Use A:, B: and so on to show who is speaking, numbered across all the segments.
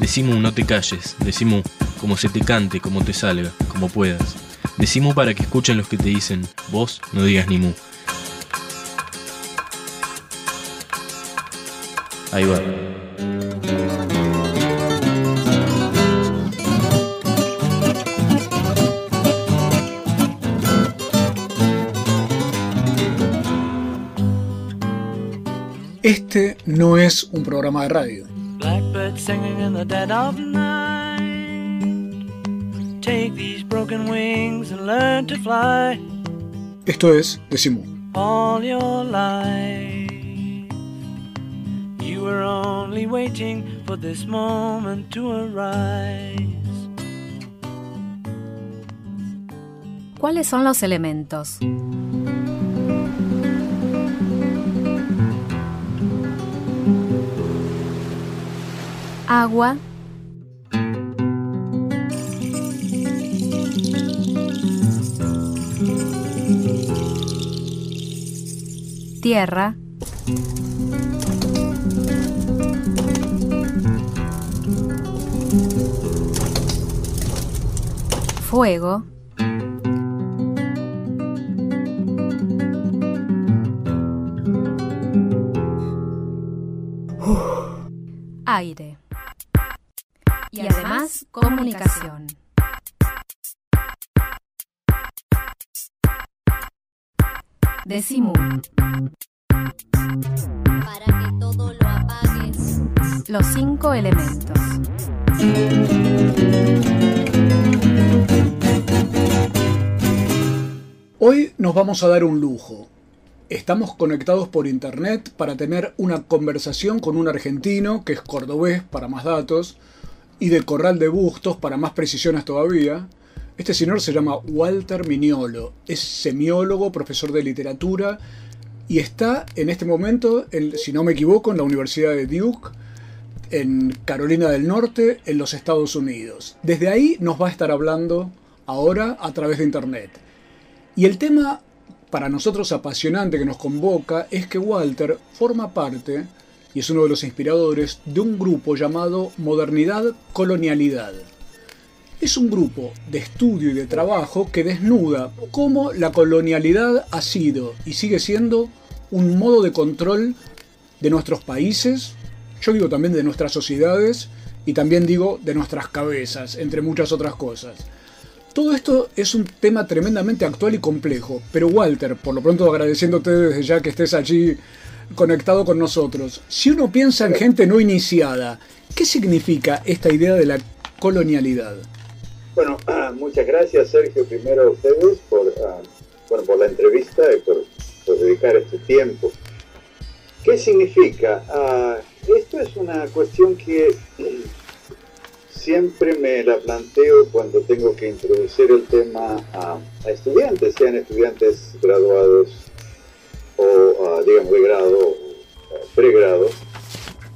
A: Decimu, no te calles. Decimu, como se te cante, como te salga, como puedas. Decimu para que escuchen los que te dicen, vos no digas ni mu. Ahí va.
B: Este no es un programa de radio.
C: Blackbird singing in the dead of night. Take these broken wings and learn to fly
B: Esto es Decimu.
C: all your life. You were only waiting for this moment to arise.
D: ¿Cuáles son los elementos? Agua, tierra, fuego, aire y además comunicación. Decimu,
E: Para que todo lo apagues.
D: los cinco elementos.
B: Hoy nos vamos a dar un lujo. Estamos conectados por internet para tener una conversación con un argentino que es cordobés para más datos y de Corral de Bustos para más precisiones todavía. Este señor se llama Walter Mignolo, es semiólogo, profesor de literatura y está en este momento, en- si no me equivoco, en la Universidad de Duke, en Carolina del Norte, en los Estados Unidos. Desde ahí nos va a estar hablando ahora a través de internet. Y el tema para nosotros apasionante que nos convoca es que Walter forma parte, y es uno de los inspiradores, de un grupo llamado Modernidad Colonialidad. Es un grupo de estudio y de trabajo que desnuda cómo la colonialidad ha sido y sigue siendo un modo de control de nuestros países, yo digo también de nuestras sociedades y también digo de nuestras cabezas, entre muchas otras cosas. Todo esto es un tema tremendamente actual y complejo, pero Walter, por lo pronto agradeciéndote desde ya que estés allí conectado con nosotros, si uno piensa en gente no iniciada, ¿qué significa esta idea de la colonialidad?
F: Bueno, muchas gracias Sergio primero a ustedes por, bueno, por la entrevista y por, dedicar este tiempo. ¿Qué significa? Ah, esto es una cuestión que siempre me la planteo cuando tengo que introducir el tema a estudiantes, sean estudiantes graduados o, digamos, de grado pregrado.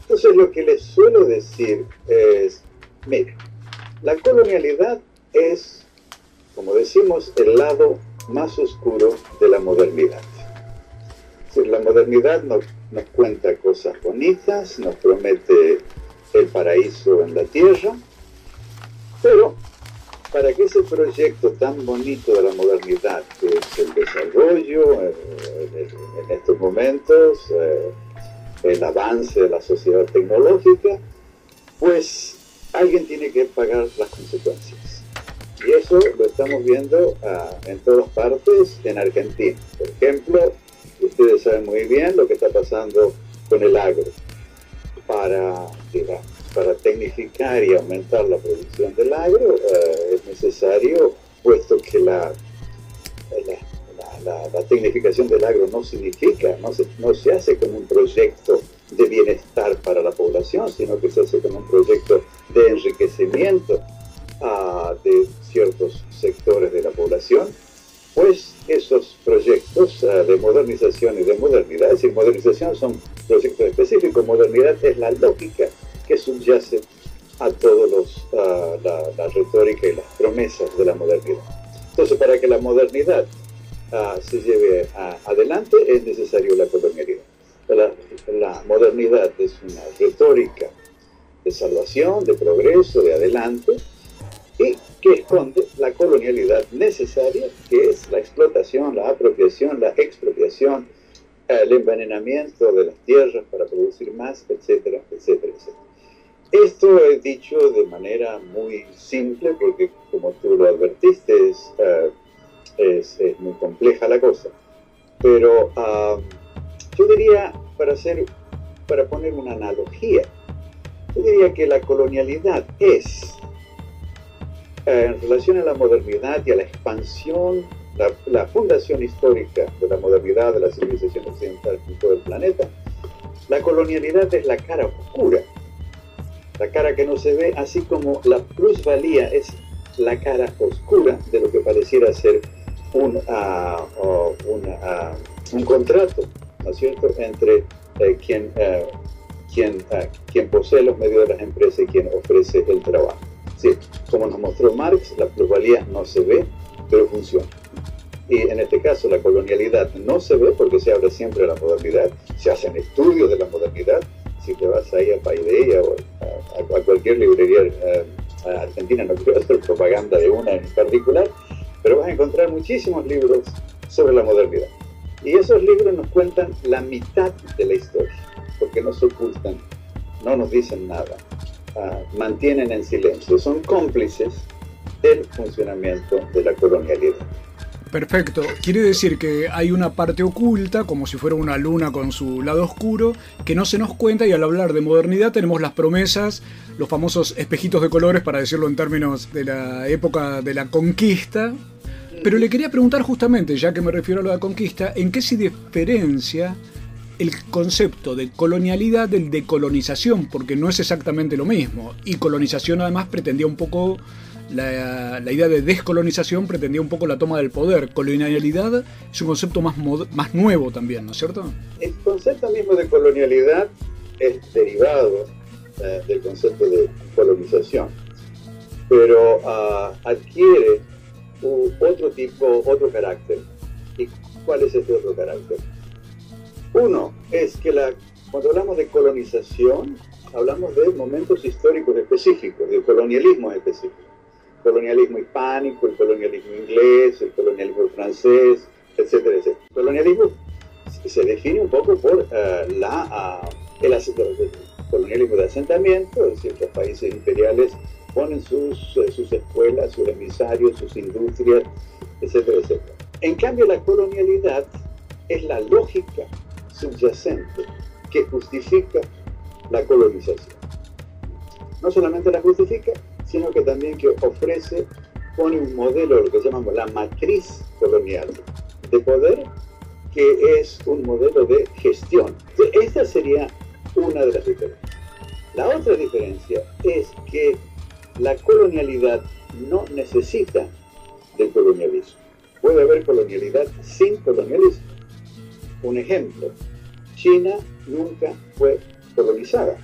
F: Entonces lo que les suelo decir es, mire, la colonialidad es, como decimos, el lado más oscuro de la modernidad. La modernidad nos, nos cuenta cosas bonitas, nos promete el paraíso en la tierra, pero para que ese proyecto tan bonito de la modernidad, que es el desarrollo eh, en, estos momentos, eh, el avance de la sociedad tecnológica, pues alguien tiene que pagar las consecuencias. Y eso lo estamos viendo ah, en todas partes en Argentina. Por ejemplo, ustedes saben muy bien lo que está pasando con el agro. Para, digamos, para tecnificar y aumentar la producción del agro eh, es necesario, puesto que la, la, la- tecnificación del agro no significa, no se, no se hace como un proyecto de bienestar para la población, sino que se hace como un proyecto de enriquecimiento, ah, de ciertos sectores de la población, pues esos proyectos uh, de modernización y de modernidad, es decir, modernización son proyectos específicos, modernidad es la lógica que subyace a uh, la, la, retórica y las promesas de la modernidad. Entonces, para que la modernidad uh, se lleve adelante es necesario la colonialidad. La, la modernidad es una retórica de salvación, de progreso, de adelante, y que esconde la colonialidad necesaria, que es la explotación, la apropiación, la expropiación, el envenenamiento de las tierras para producir más, etcétera, etcétera, etcétera. Esto he dicho de manera muy simple porque, como tú lo advertiste, es, uh, es, es muy compleja la cosa. Pero uh, yo diría, para, hacer, para poner una analogía, yo diría que la colonialidad es, eh, en relación a la modernidad y a la expansión, la, la, fundación histórica de la modernidad, de la civilización occidental en todo el planeta, la colonialidad es la cara oscura, la cara que no se ve, así como la plusvalía es la cara oscura de lo que pareciera ser un, uh, uh, un, uh, un contrato, ¿no es cierto?, entre eh, quien quien, uh, quien posee los medios de las empresas y quien ofrece el trabajo. Sí, como nos mostró Marx, la plusvalía no se ve, pero funciona. Y en este caso la colonialidad no se ve porque se habla siempre de la modernidad, se hacen estudios de la modernidad, si te vas ahí a Paideia o a, cualquier librería uh, argentina, no quiero hacer propaganda de una en particular, pero vas a encontrar muchísimos libros sobre la modernidad. Y esos libros nos cuentan la mitad de la historia porque no se ocultan, no nos dicen nada, uh, mantienen en silencio, son cómplices del funcionamiento de la colonialidad.
B: Perfecto. Quiere decir que hay una parte oculta, como si fuera una luna con su lado oscuro, que no se nos cuenta y al hablar de modernidad tenemos las promesas, los famosos espejitos de colores, para decirlo en términos de la época de la conquista. Pero le quería preguntar justamente, ya que me refiero a la conquista, ¿en qué se diferencia el concepto de colonialidad del de colonización, porque no es exactamente lo mismo. Y colonización además pretendía un poco, la, la, idea de descolonización pretendía un poco la toma del poder. Colonialidad es un concepto más, más nuevo también, ¿no es cierto?
F: El concepto mismo de colonialidad es derivado eh, del concepto de colonización, pero uh, adquiere otro tipo, otro carácter. ¿Y cuál es este otro carácter? Uno es que la, cuando hablamos de colonización, hablamos de momentos históricos específicos, de colonialismo específico. Colonialismo hispánico, el colonialismo inglés, el colonialismo francés, etcétera, etcétera. El colonialismo se define un poco por uh, la, uh, el, el, colonialismo de asentamiento, es decir, países imperiales ponen sus, uh, sus escuelas, sus emisarios, sus industrias, etcétera, etcétera. En cambio, la colonialidad es la lógica subyacente que justifica la colonización. No solamente la justifica, sino que también que ofrece, pone un modelo, lo que llamamos la matriz colonial de poder, que es un modelo de gestión. Esta sería una de las diferencias. La otra diferencia es que la colonialidad no necesita del colonialismo. Puede haber colonialidad sin colonialismo. Un ejemplo, China nunca fue colonizada,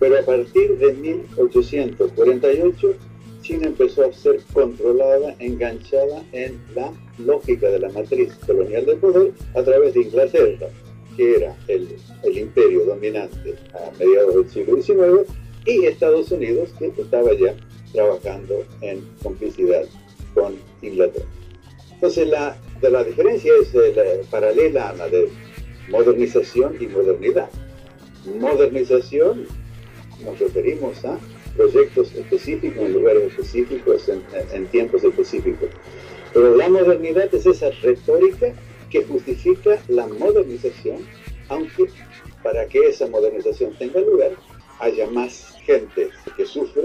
F: pero a partir de 1848 China empezó a ser controlada, enganchada en la lógica de la matriz colonial del poder a través de Inglaterra, que era el, imperio dominante a mediados del siglo XIX, y Estados Unidos, que estaba ya trabajando en complicidad con Inglaterra. Entonces, la, de la diferencia es eh, la, paralela a la de modernización y modernidad. Modernización nos referimos a proyectos específicos en lugares específicos, en, en tiempos específicos. Pero la modernidad es esa retórica que justifica la modernización, aunque para que esa modernización tenga lugar haya más gente que sufre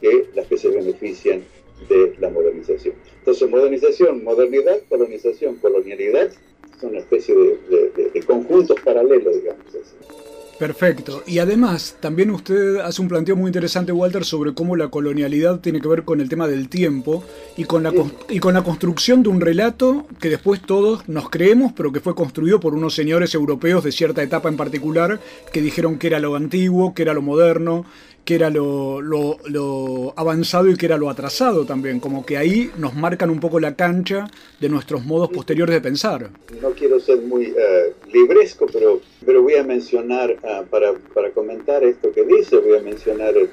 F: que las que se benefician de la modernización. Entonces, modernización, modernidad, colonización, colonialidad, son una especie de, de, conjuntos paralelos, digamos así.
B: Perfecto. Y además, también usted hace un planteo muy interesante, Walter, sobre cómo la colonialidad tiene que ver con el tema del tiempo y con la, y con la construcción de un relato que después todos nos creemos, pero que fue construido por unos señores europeos de cierta etapa en particular que dijeron que era lo antiguo, que era lo moderno, que era lo, lo- lo avanzado y que era lo atrasado también. Como que ahí nos marcan un poco la cancha de nuestros modos posteriores de pensar.
F: no quiero ser muy eh, libresco, pero, pero voy a mencionar, ah, para, para comentar esto que dice, voy a mencionar el,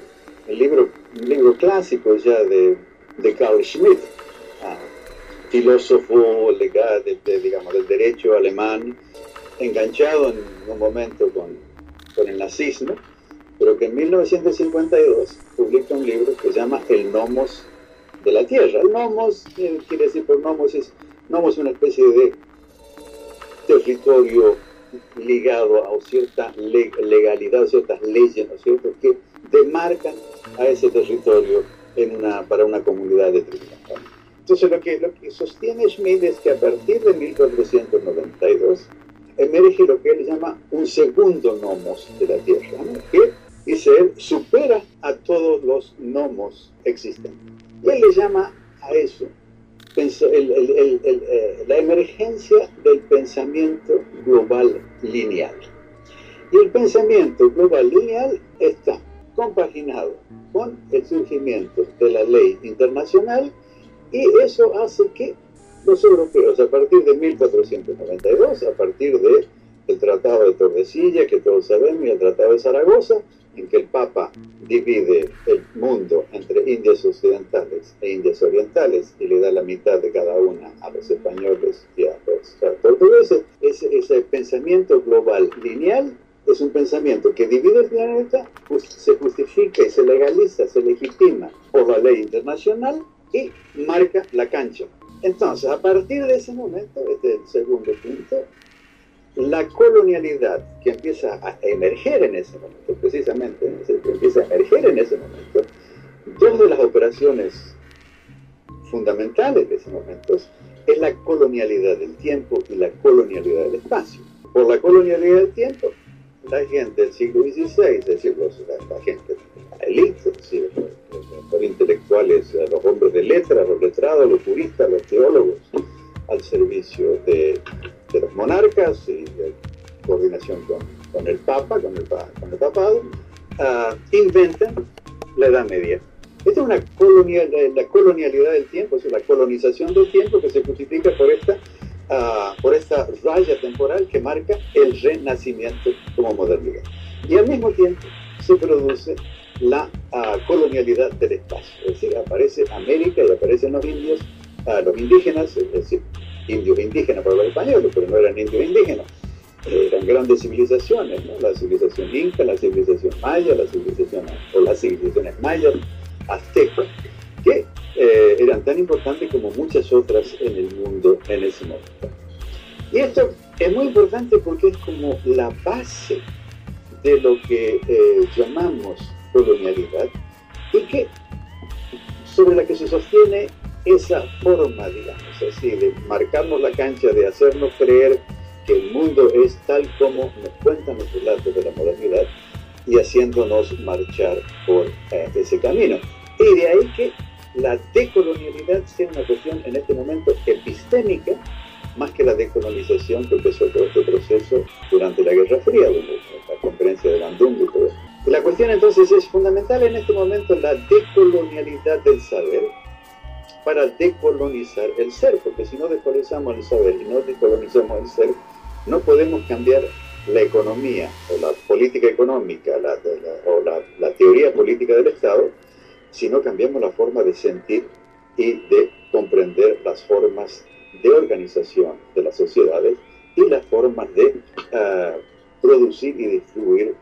F: el libro, un libro clásico ya de, de Carl Schmitt, ah, filósofo legal, de, de, digamos, del derecho alemán, enganchado en un momento con, con el nazismo, pero que en 1952 publica un libro que se llama El Nomos de la Tierra. El Nomos, eh, quiere decir por Nomos, es, Nomos una especie de territorio ligado a cierta le- legalidad, a ciertas leyes, ¿no es cierto?, que demarcan a ese territorio en una, para una comunidad determinada. Entonces, lo que, lo que sostiene Schmidt es que a partir de 1492 emerge lo que él llama un segundo nomos de la Tierra, ¿no? que, él, supera a todos los nomos existentes. Y él le llama a eso el- el- el- eh, la emergencia del pensamiento global lineal. Y el pensamiento global lineal está compaginado con el surgimiento de la ley internacional y eso hace que los europeos, a partir de 1492, a partir del el Tratado de Tordesillas, que todos sabemos, y el Tratado de Zaragoza, en que el Papa divide el mundo entre Indias occidentales e Indias orientales y le da la mitad de cada una a los españoles y a los portugueses, ese, ese pensamiento global lineal es un pensamiento que divide el planeta, jus- se justifica y se legaliza, se legitima por la ley internacional y marca la cancha. Entonces, a partir de ese momento, este es el segundo punto, la colonialidad que empieza a emerger en ese momento, precisamente que empieza a emerger en ese momento, dos de las operaciones fundamentales de ese momento es la colonialidad del tiempo y la colonialidad del espacio. Por la colonialidad del tiempo, la gente del siglo XVI, es decir, los- la, gente, la élite, es decir, los, los- intelectuales, los hombres de letras, los letrados, los juristas, los teólogos, al servicio de, de los monarcas y de coordinación con, con el Papa, con el, con el papado, ah, inventan la Edad Media. Esta es una colonial, la colonialidad del tiempo, es la colonización del tiempo que se justifica por esta, ah, por esta raya temporal que marca el renacimiento como modernidad. Y al mismo tiempo se produce la ah, colonialidad del espacio, es decir, aparece América y aparecen los indios, ah, los indígenas, es decir, indios indígenas para los españoles, pero no eran indios indígenas, eh, eran grandes civilizaciones, ¿no? la civilización inca, la civilización maya, la civilización, o las civilizaciones mayas, aztecas, que eh, eran tan importantes como muchas otras en el mundo en ese momento. Y esto es muy importante porque es como la base de lo que eh, llamamos colonialidad y que sobre la que se sostiene esa forma, digamos así, de marcarnos la cancha, de hacernos creer que el mundo es tal como nos cuentan los relatos de la modernidad y haciéndonos marchar por eh, ese camino. Y de ahí que la decolonialidad sea una cuestión en este momento epistémica más que la decolonización que empezó todo este proceso durante la Guerra Fría, la conferencia de Bandung y todo eso. La cuestión entonces es fundamental en este momento la decolonialidad del saber para decolonizar el ser, porque si no decolonizamos el saber y no decolonizamos el ser, no podemos cambiar la economía o la política económica la, la, o la, la teoría política del Estado si no cambiamos la forma de sentir y de comprender las formas de organización de las sociedades y las formas de uh, producir y distribuir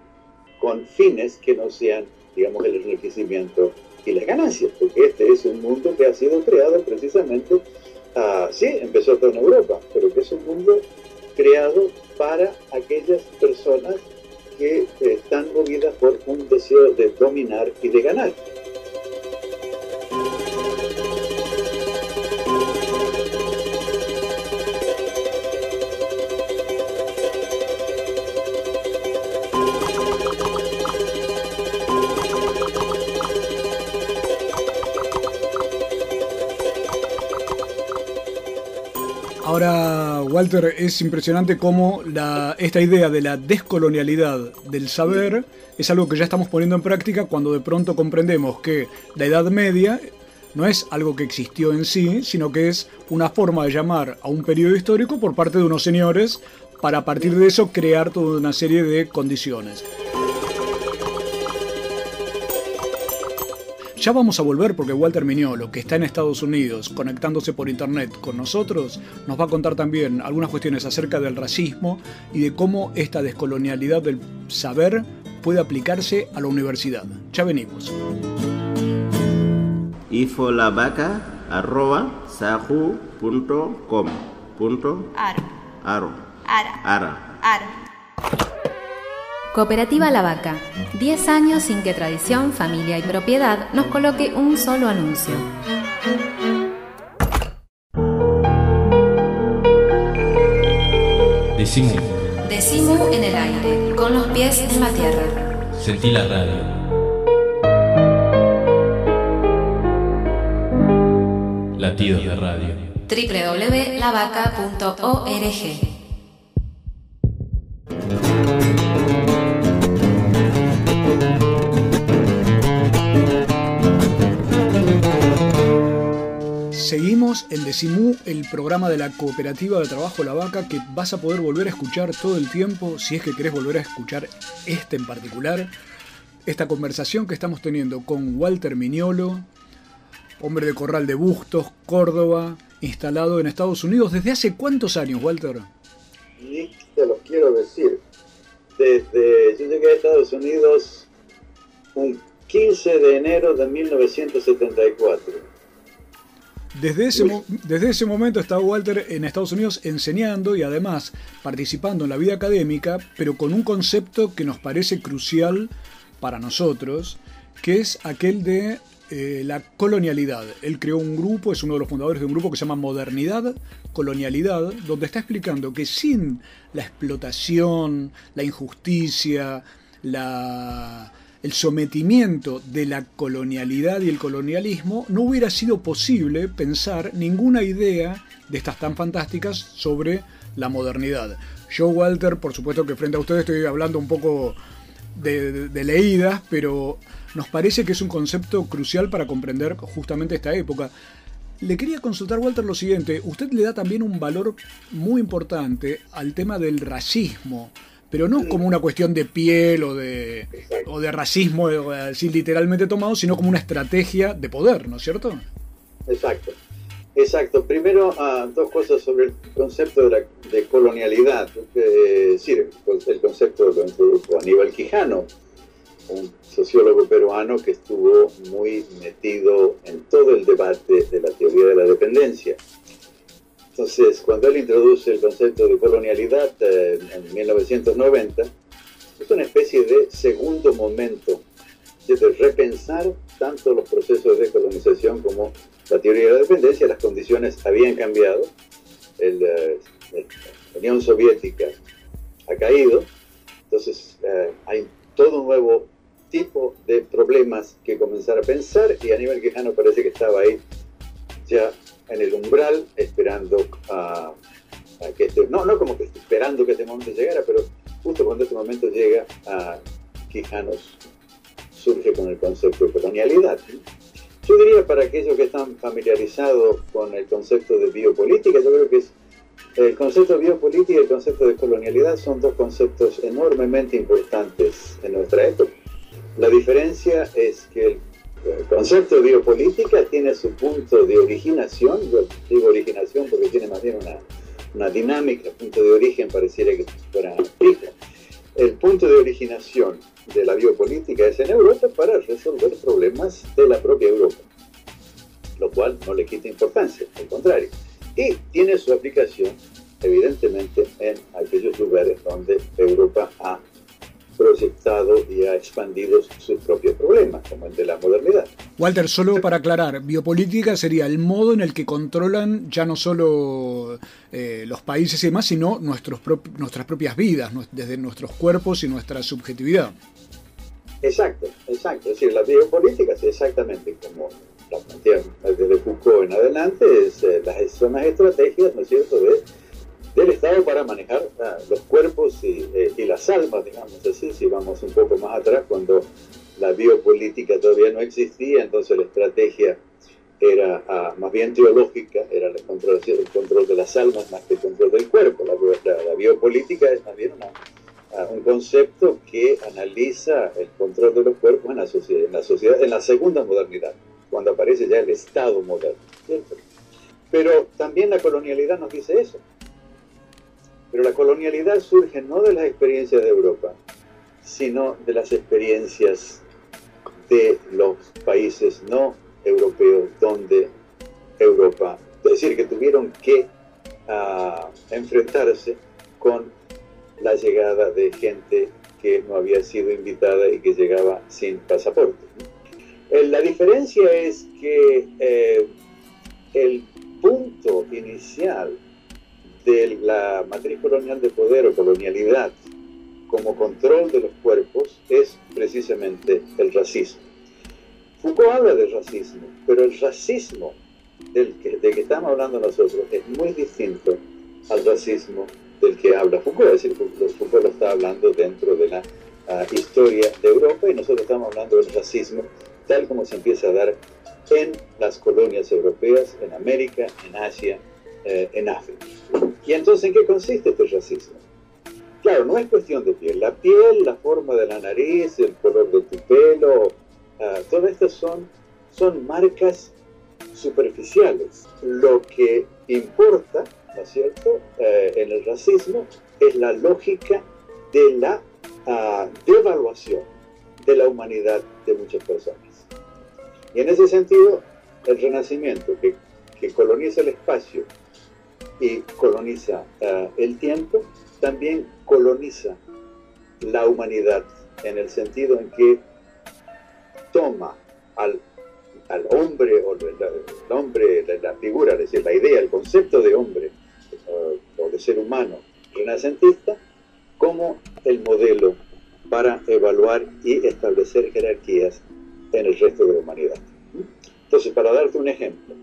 F: con fines que no sean, digamos, el enriquecimiento y las ganancias, porque este es un mundo que ha sido creado precisamente, uh, sí, empezó todo en Europa, pero que es un mundo creado para aquellas personas que eh, están movidas por un deseo de dominar y de ganar.
B: Walter, es impresionante cómo esta idea de la descolonialidad del saber es algo que ya estamos poniendo en práctica cuando de pronto comprendemos que la Edad Media no es algo que existió en sí, sino que es una forma de llamar a un periodo histórico por parte de unos señores para a partir de eso crear toda una serie de condiciones. Ya vamos a volver porque Walter Miñolo, que está en Estados Unidos conectándose por internet con nosotros, nos va a contar también algunas cuestiones acerca del racismo y de cómo esta descolonialidad del saber puede aplicarse a la universidad. Ya venimos.
G: Aro. Ara.
H: Ara.
G: Ara.
D: Cooperativa La Vaca. 10 años sin que tradición, familia y propiedad nos coloque un solo anuncio.
A: Decimos,
D: Decimu en el aire, con los pies en la tierra.
A: sentí la radio. Latidos de radio.
D: www.lavaca.org
B: en Decimú, el programa de la Cooperativa de Trabajo La Vaca, que vas a poder volver a escuchar todo el tiempo, si es que querés volver a escuchar este en particular. Esta conversación que estamos teniendo con Walter Miñolo, hombre de Corral de Bustos, Córdoba, instalado en Estados Unidos. ¿Desde hace cuántos años, Walter?
F: Te los quiero decir. Desde, yo llegué a Estados Unidos un 15 de enero de 1974.
B: Desde ese, desde ese momento está Walter en Estados Unidos enseñando y además participando en la vida académica, pero con un concepto que nos parece crucial para nosotros, que es aquel de eh, la colonialidad. Él creó un grupo, es uno de los fundadores de un grupo que se llama Modernidad, Colonialidad, donde está explicando que sin la explotación, la injusticia, la, el sometimiento de la colonialidad y el colonialismo, no hubiera sido posible pensar ninguna idea de estas tan fantásticas sobre la modernidad. Yo, Walter, por supuesto que frente a ustedes estoy hablando un poco de, de- de leídas, pero nos parece que es un concepto crucial para comprender justamente esta época. Le quería consultar, Walter, lo siguiente. Usted le da también un valor muy importante al tema del racismo, pero no como una cuestión de piel o de, o de racismo eh, así literalmente tomado, sino como una estrategia de poder, ¿no es cierto?
F: Exacto. Exacto. Primero, ah, dos cosas sobre el concepto de, la, colonialidad. El, el concepto lo introdujo Aníbal Quijano, un sociólogo peruano que estuvo muy metido en todo el debate de la teoría de la dependencia. Entonces, cuando él introduce el concepto de colonialidad eh, en 1990, es una especie de segundo momento de repensar tanto los procesos de colonización como la teoría de la dependencia. Las condiciones habían cambiado, eh, la Unión Soviética ha caído, entonces eh, hay todo un nuevo tipo de problemas que comenzar a pensar y Aníbal Quijano parece que estaba ahí ya en el umbral esperando a, a que este, no, no como que esperando que este momento llegara, pero justo cuando este momento llega a Quijanos surge con el concepto de colonialidad. Yo diría para aquellos que están familiarizados con el concepto de biopolítica, yo creo que es el concepto de biopolítica y el concepto de colonialidad son dos conceptos enormemente importantes en nuestra época. La diferencia es que el el concepto de biopolítica tiene su punto de originación, yo digo originación porque tiene más bien una, una dinámica, punto de origen pareciera que fuera fijo. El punto de originación de la biopolítica es en Europa para resolver problemas de la propia Europa, lo cual no le quita importancia, al contrario. Y tiene su aplicación, evidentemente, en aquellos lugares donde Europa ha proyectado y ha expandido sus propios problemas, como el de la modernidad.
B: Walter, solo para aclarar, biopolítica sería el modo en el que controlan ya no solo eh, los países y demás, sino nuestros prop- nuestras propias vidas, desde nuestros cuerpos y nuestra subjetividad.
F: Exacto, exacto. Es decir, la biopolítica es exactamente como la plantean desde Foucault en adelante es, eh, las, son las estrategias, ¿no es cierto?, de, del Estado para manejar los cuerpos y, eh, y, las almas, digamos así, si vamos un poco más atrás, cuando la biopolítica todavía no existía, entonces la estrategia era ah, más bien teológica, era el control, el control de las almas más que el control del cuerpo. La, la, biopolítica es más bien ah, un concepto que analiza el control de los cuerpos en la sociedad, en la, sociedad, en la segunda modernidad, cuando aparece ya el Estado moderno. Pero también la colonialidad nos dice eso. Pero la colonialidad surge no de las experiencias de Europa, sino de las experiencias de los países no europeos donde Europa, es decir, que tuvieron que uh, enfrentarse con la llegada de gente que no había sido invitada y que llegaba sin pasaporte. Eh, la diferencia es que eh, el punto inicial de la matriz colonial de poder o colonialidad como control de los cuerpos es precisamente el racismo. Foucault habla del racismo, pero el racismo del que, que estamos hablando nosotros es muy distinto al racismo del que habla Foucault. Es decir, Foucault lo está hablando dentro de la ah, historia de Europa y nosotros estamos hablando del racismo tal como se empieza a dar en las colonias europeas, en América, en Asia, eh, en África. ¿Y entonces en qué consiste este racismo? Claro, no es cuestión de piel. La piel, la forma de la nariz, el color de tu pelo, Ah, todas estas son, son marcas superficiales. Lo que importa, ¿no es cierto?, eh, en el racismo es la lógica de la uh, devaluación de la humanidad de muchas personas. Y en ese sentido, el renacimiento que, que coloniza el espacio y coloniza uh, el tiempo, también coloniza la humanidad en el sentido en que toma al, al hombre, o el hombre, la, figura, es decir, la idea, el concepto de hombre o de ser humano renacentista, como el modelo para evaluar y establecer jerarquías en el resto de la humanidad. Entonces, para darte un ejemplo,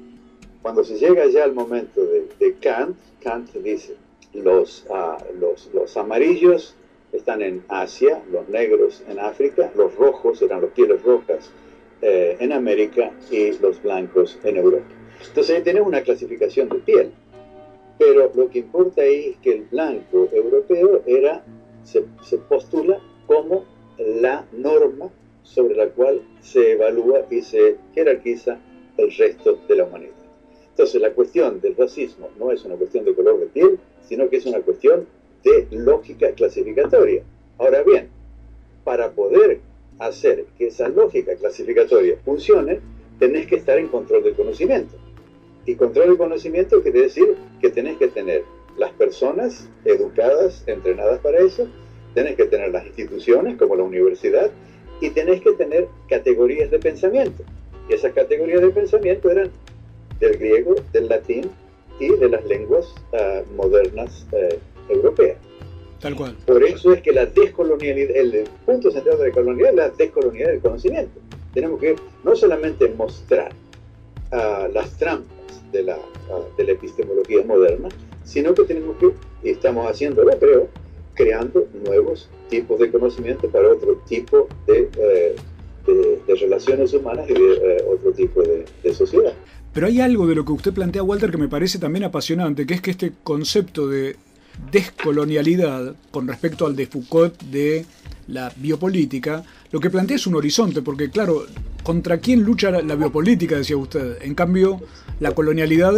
F: cuando se llega ya al momento de, Kant, Kant dice, los, uh, los, los amarillos están en Asia, los negros en África, los rojos eran los pieles rojas eh, en América y los blancos en Europa. Entonces ahí tenemos una clasificación de piel. Pero lo que importa ahí es que el blanco europeo era, se postula como la norma sobre la cual se evalúa y se jerarquiza el resto de la humanidad. Entonces la cuestión del racismo no es una cuestión de color de piel, sino que es una cuestión de lógica clasificatoria. Ahora bien, para poder hacer que esa lógica clasificatoria funcione, tenés que estar en control del conocimiento. Y control del conocimiento quiere decir que tenés que tener las personas educadas, entrenadas para eso, tenés que tener las instituciones como la universidad y tenés que tener categorías de pensamiento. Y esas categorías de pensamiento eran del griego, del latín y de las lenguas uh, modernas uh, europea.
B: Tal cual.
F: Por eso es que la descolonialidad, el punto central de la colonialidad es la descolonialidad del conocimiento. Tenemos que no solamente mostrar uh, las trampas de la, uh, de la epistemología moderna, sino que tenemos que, y estamos haciéndolo creo, creando nuevos tipos de conocimiento para otro tipo de, de, de relaciones humanas y de otro tipo de, de sociedad.
B: Pero hay algo de lo que usted plantea, Walter, que me parece también apasionante, que es que este concepto de descolonialidad con respecto al de Foucault de la biopolítica, lo que plantea es un horizonte, porque claro, ¿contra quién lucha la biopolítica? decía usted. En cambio, la colonialidad,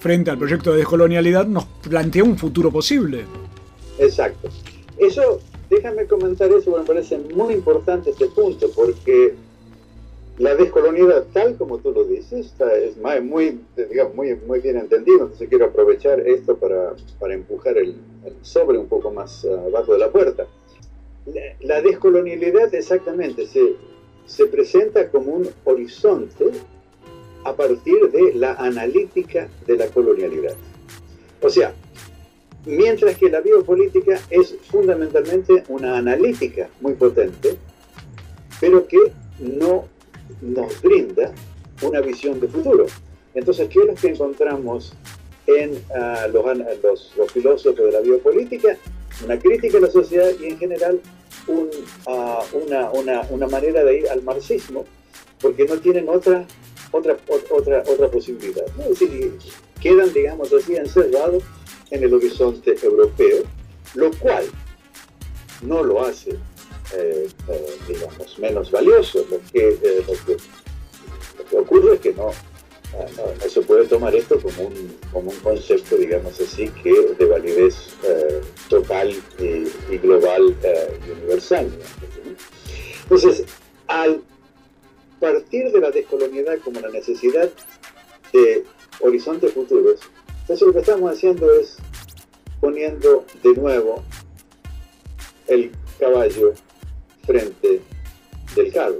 B: frente al proyecto de descolonialidad, nos plantea un futuro posible.
F: Exacto. Eso, déjame comentar eso, me parece muy importante este punto, porque la descolonialidad, tal como tú lo dices, es muy, digamos, muy, muy bien entendido, entonces quiero aprovechar esto para, para empujar el, el, sobre un poco más abajo de la puerta. La, la descolonialidad exactamente se, se presenta como un horizonte a partir de la analítica de la colonialidad. O sea, mientras que la biopolítica es fundamentalmente una analítica muy potente, pero que no nos brinda una visión de futuro. Entonces, ¿qué es lo que encontramos en ah, los, filósofos de la biopolítica? Una crítica a la sociedad y en general ah, una, manera de ir al marxismo, porque no tienen otra, otra, otra, otra posibilidad. Es decir, quedan, digamos así, encerrados en el horizonte europeo, lo cual no lo hace, eh, eh, digamos, menos valioso. Lo que, eh, lo que, lo que ocurre es que no, no, se puede tomar esto como un, como un concepto, digamos así, que de validez total y, global y universal. Entonces, al partir de la descolonialidad como la necesidad de horizontes futuros, entonces lo que estamos haciendo es poniendo de nuevo el caballo frente del carro.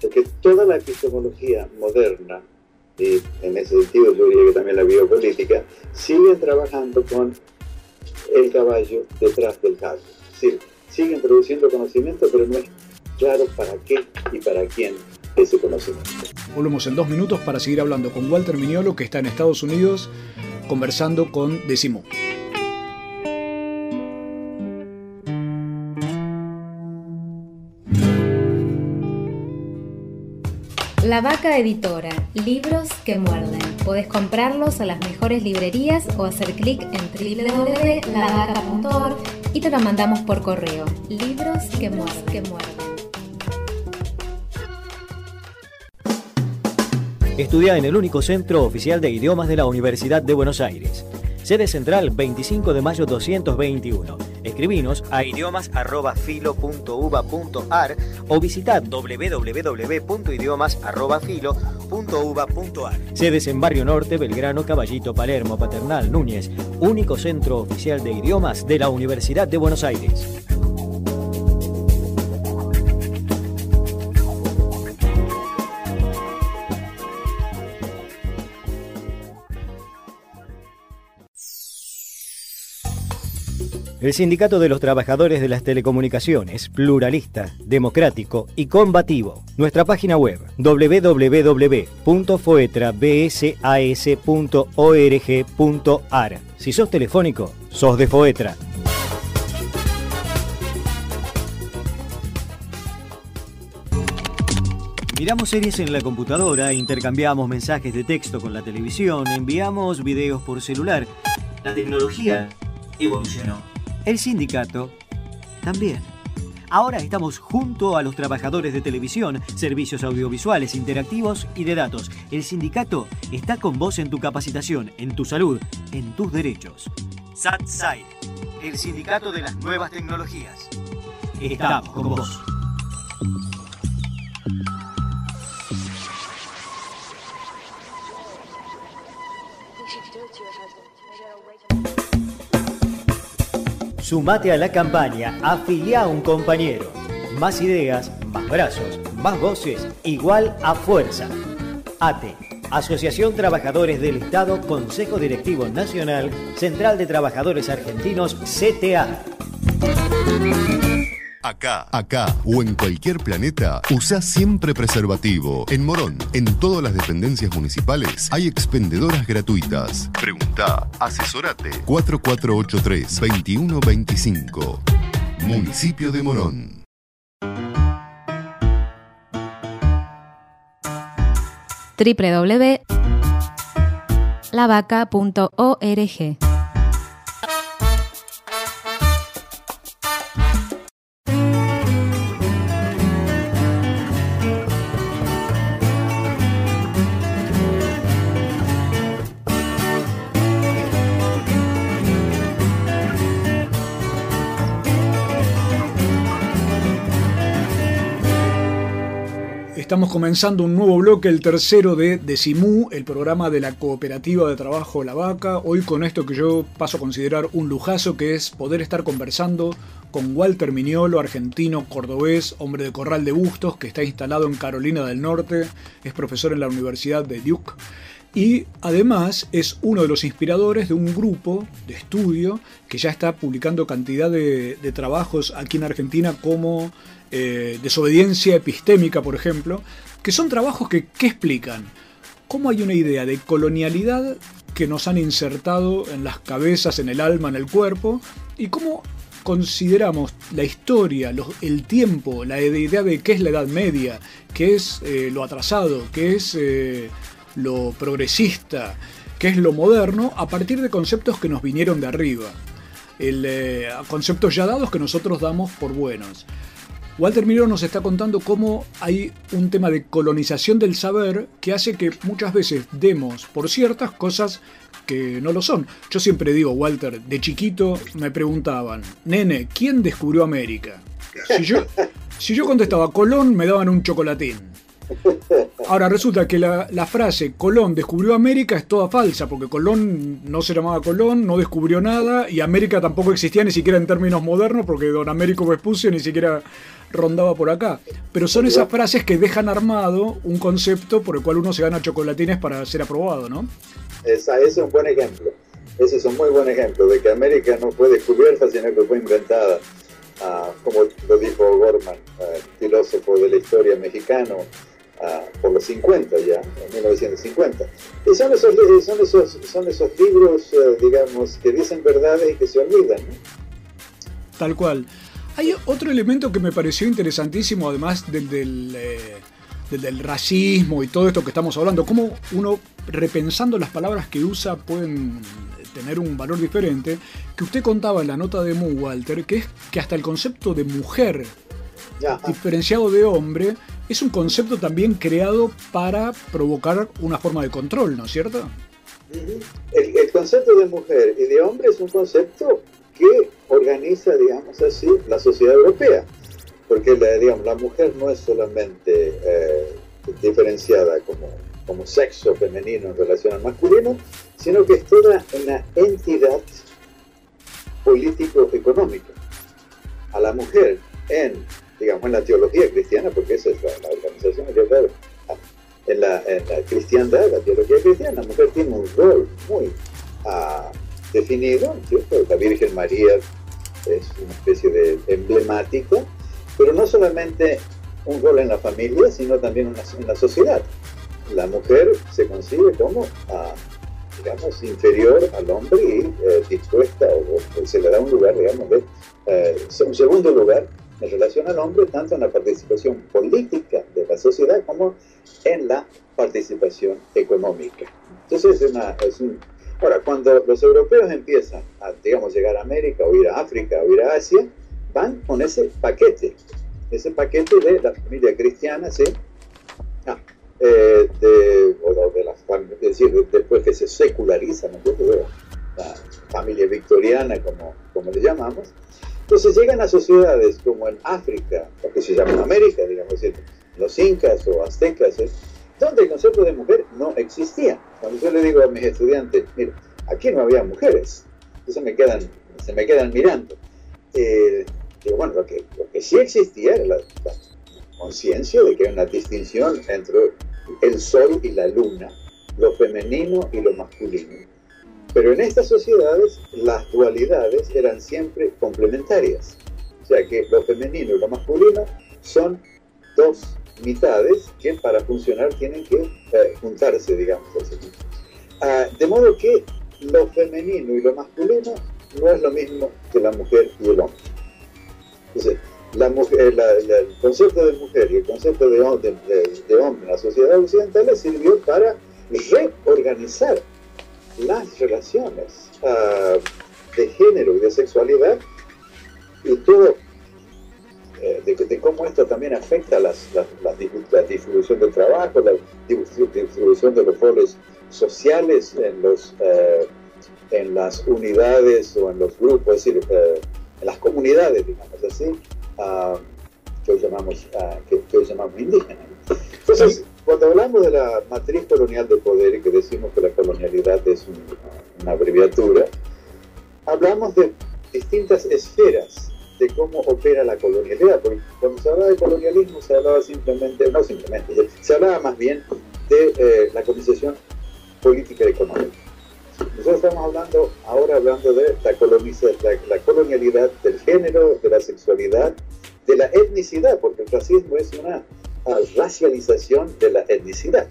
F: Porque toda la epistemología moderna y en ese sentido yo diría que también la biopolítica, siguen trabajando con el caballo detrás del caballo. Es siguen produciendo conocimiento, pero no es claro para qué y para quién ese conocimiento.
B: Volvemos en dos minutos para seguir hablando con Walter Miñolo, que está en Estados Unidos, conversando con Decimo.
D: La Vaca Editora, libros que muerden. Podés comprarlos a las mejores librerías o hacer clic en www.lavaca.org y te lo mandamos por correo. Libros que muerden. Que muerden.
H: Estudia en el único centro oficial de idiomas de la Universidad de Buenos Aires. Sede central 25 de mayo 221. Escribinos a idiomas.filo.uva.ar o visita www.idiomas.filo.uva.ar. Sedes en Barrio Norte, Belgrano, Caballito, Palermo, Paternal, Núñez. Único centro oficial de idiomas de la Universidad de Buenos Aires. El Sindicato de los Trabajadores de las Telecomunicaciones, pluralista, democrático y combativo. Nuestra página web www.foetrabsas.org.ar. Si sos telefónico, sos de Foetra. Miramos series en la computadora, intercambiamos mensajes de texto con la televisión, enviamos videos por celular. La tecnología evolucionó. El sindicato también. Ahora estamos junto a los trabajadores de televisión, servicios audiovisuales, interactivos y de datos. El sindicato está con vos en tu capacitación, en tu salud, en tus derechos. SATSAI, el sindicato de las nuevas tecnologías. Estamos con vos. Sumate a la campaña, afilia a un compañero. Más ideas, más brazos, más voces, igual a fuerza. ATE, Asociación Trabajadores del Estado, Consejo Directivo Nacional, Central de Trabajadores Argentinos, CTA.
G: Acá, acá o en cualquier planeta, usa siempre preservativo. En Morón, en todas las dependencias municipales, hay expendedoras gratuitas. Pregunta, asesorate 4483-2125. Municipio de Morón.
D: www.lavaca.org
B: Estamos comenzando un nuevo bloque, el tercero de Decimú, el programa de la cooperativa de trabajo La Vaca. Hoy con esto que yo paso a considerar un lujazo, que es poder estar conversando con Walter Miñolo, argentino, cordobés, hombre de Corral de Bustos, que está instalado en Carolina del Norte, es profesor en la Universidad de Duke. Y además es uno de los inspiradores de un grupo de estudio que ya está publicando cantidad de, de trabajos aquí en Argentina como eh, desobediencia epistémica, por ejemplo, que son trabajos que, explican cómo hay una idea de colonialidad que nos han insertado en las cabezas, en el alma, en el cuerpo, y cómo consideramos la historia, el tiempo, la idea de qué es la Edad Media, qué es eh, lo atrasado, qué es eh, lo progresista, qué es lo moderno, a partir de conceptos que nos vinieron de arriba, conceptos ya dados que nosotros damos por buenos. Walter Miro nos está contando cómo hay un tema de colonización del saber que hace que muchas veces demos por ciertas cosas que no lo son. Yo siempre digo, Walter, de chiquito me preguntaban, nene, ¿quién descubrió América? Si yo, si yo contestaba Colón, me daban un chocolatín. Ahora resulta que la, frase Colón descubrió América es toda falsa, porque Colón no se llamaba Colón, no descubrió nada, y América tampoco existía ni siquiera en términos modernos, porque don Américo Vespucio ni siquiera rondaba por acá. Pero son esas frases que dejan armado un concepto por el cual uno se gana chocolatines para ser aprobado, ¿no?
F: Esa, ese es un buen ejemplo. Ese es un muy buen ejemplo de que América no fue descubierta, sino que fue inventada. Ah, como lo dijo Gorman, ah, filósofo de la historia mexicano, por los 50 ya, en 1950. Y son esos, son esos, son esos libros, eh, digamos, que dicen verdades y que se olvidan.
B: Tal cual. Hay otro elemento que me pareció interesantísimo, además del, del, eh, del, racismo y todo esto que estamos hablando, cómo uno, repensando las palabras que usa, pueden tener un valor diferente, que usted contaba en la nota de Mu Walter, que es que hasta el concepto de mujer diferenciado de hombre es un concepto también creado para provocar una forma de control, ¿no es cierto?
F: El, concepto de mujer y de hombre es un concepto que organiza, digamos así, la sociedad europea. Porque la, digamos, la mujer no es solamente eh, diferenciada como, como sexo femenino en relación al masculino, sino que es toda una entidad político-económica. A la mujer en, digamos, en la teología cristiana, porque esa es la, organización en la, en la cristiandad, la teología cristiana, la mujer tiene un rol muy uh, definido, ¿cierto? La Virgen María es una especie de emblemático, pero no solamente un rol en la familia, sino también en la sociedad. La mujer se concibe como, ah, digamos, inferior al hombre y eh, dispuesta, o, se le da un lugar, digamos, de, eh, un segundo lugar en relación al hombre, tanto en la participación política de la sociedad como en la participación económica. Entonces es, una, es un Ahora, cuando los europeos empiezan a, digamos, llegar a América o ir a África o ir a Asia, van con ese paquete, ese paquete de la familia cristiana, ¿sí? Ah, eh, de, o de la, es decir, después que se seculariza, ¿no? la familia victoriana, como, como le llamamos. Entonces llegan a sociedades como en África, lo que se llama América, digamos, los incas o aztecas, donde el concepto de mujer no existía. Cuando yo le digo a mis estudiantes, mira, aquí no había mujeres, entonces me quedan, se me quedan mirando. Eh, digo, bueno, lo que, lo que sí existía era la, conciencia de que hay una distinción entre el sol y la luna, lo femenino y lo masculino. Pero en estas sociedades las dualidades eran siempre complementarias. O sea que lo femenino y lo masculino son dos mitades que para funcionar tienen que eh, juntarse, digamos así. Ah, de modo que lo femenino y lo masculino no es lo mismo que la mujer y el hombre. Entonces, mujer, el concepto de mujer y el concepto de, hombre en la sociedad occidental sirvió para reorganizar las relaciones ah, de género y de sexualidad y todo eh, de, cómo esto también afecta las, la distribución del trabajo, la distribución de los roles sociales en, los, eh, en las unidades o en los grupos, es decir, eh, en las comunidades, digamos así, ah, que, hoy llamamos, uh, que, hoy llamamos indígenas. Cuando hablamos de la matriz colonial de poder y que decimos que la colonialidad es una abreviatura, hablamos de distintas esferas de cómo opera la colonialidad, porque cuando se hablaba de colonialismo se hablaba simplemente, no simplemente, se hablaba más bien de eh, la colonización política y económica. Nosotros estamos hablando ahora hablando de la, la, colonialidad del género, de la sexualidad, de la etnicidad, porque el racismo es una racialización de la etnicidad.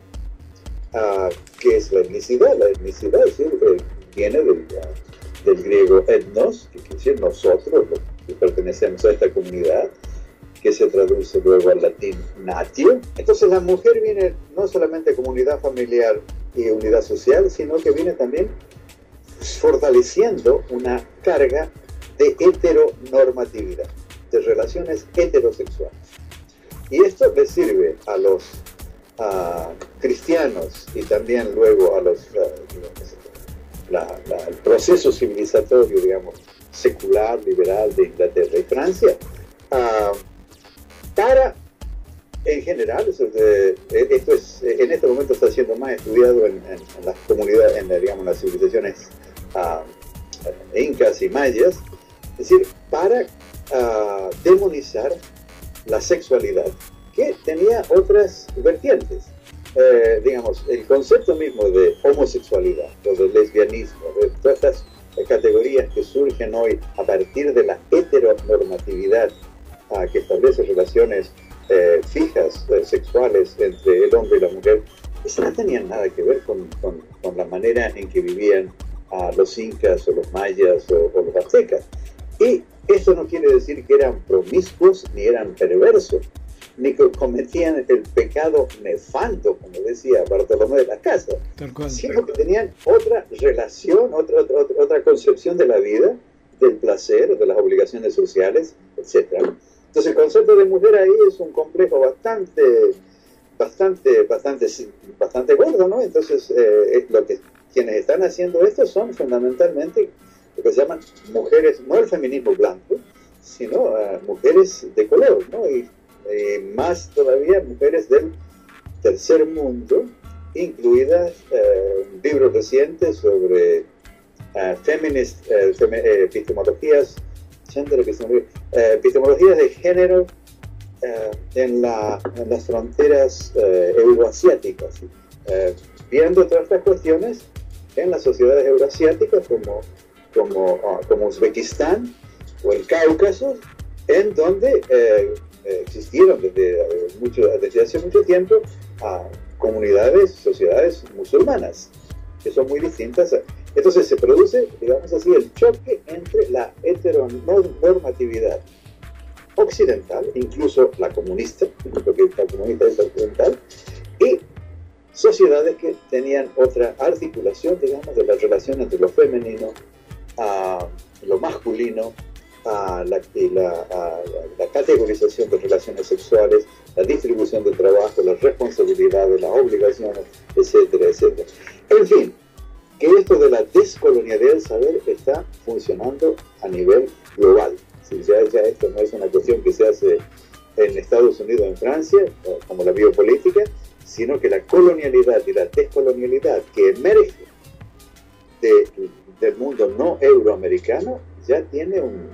F: ah, ¿qué es la etnicidad? La etnicidad eh, viene del, del, griego etnos, que quiere decir nosotros, los que pertenecemos a esta comunidad, que se traduce luego al latín natio. Entonces la mujer viene no solamente como unidad familiar y unidad social, sino que viene también fortaleciendo una carga de heteronormatividad, de relaciones heterosexuales. Y esto le sirve a los cristianos y también luego a los el proceso civilizatorio, digamos, secular, liberal de Inglaterra y Francia, para, en general, eh, esto es, en este momento está siendo más estudiado en, las comunidades, en digamos, las civilizaciones incas y mayas, es decir, para demonizar la sexualidad que tenía otras vertientes. Eh, digamos, el concepto mismo de homosexualidad, o de lesbianismo, de todas estas categorías que surgen hoy a partir de la heteronormatividad que establece relaciones eh, fijas eh, sexuales entre el hombre y la mujer, eso no tenían nada que ver con, con, la manera en que vivían ah, los incas o los mayas o los aztecas. Y eso no quiere decir que eran promiscuos ni eran perversos ni que cometían el pecado nefando, como decía Bartolomé de la Casa, sino que tenían otra relación, otra, otra, otra concepción de la vida, del placer, de las obligaciones sociales, etc. Entonces el concepto de mujer ahí es un complejo bastante, bastante, bastante, bastante gordo, ¿no? Entonces eh, lo que quienes están haciendo esto son fundamentalmente lo que se llaman mujeres, no el feminismo blanco, sino uh, mujeres de color, ¿no? Y eh, más todavía mujeres del tercer mundo, incluidas eh, libros recientes sobre uh, feminist, epistemologías, epistemologías de género en, la, en, las fronteras euroasiáticas, viendo todas estas cuestiones en las sociedades euroasiáticas como, como, ah, como Uzbekistán o el Cáucaso, en donde eh, existieron desde, eh, mucho, desde hace mucho tiempo a comunidades, sociedades musulmanas, que son muy distintas. Entonces se produce, digamos así, el choque entre la heteronormatividad occidental, incluso la comunista, porque la comunista es occidental, y sociedades que tenían otra articulación, digamos, de la relación entre lo femenino, a lo masculino, a la, la, categorización de relaciones sexuales, la distribución del trabajo, las responsabilidades, las obligaciones, etcétera, etcétera. En fin, que esto de la descolonialidad del saber está funcionando a nivel global. Si ya, ya esto no es una cuestión que se hace en Estados Unidos, en Francia, como la biopolítica, sino que la colonialidad y la descolonialidad que emerge del mundo no euroamericano ya tiene un,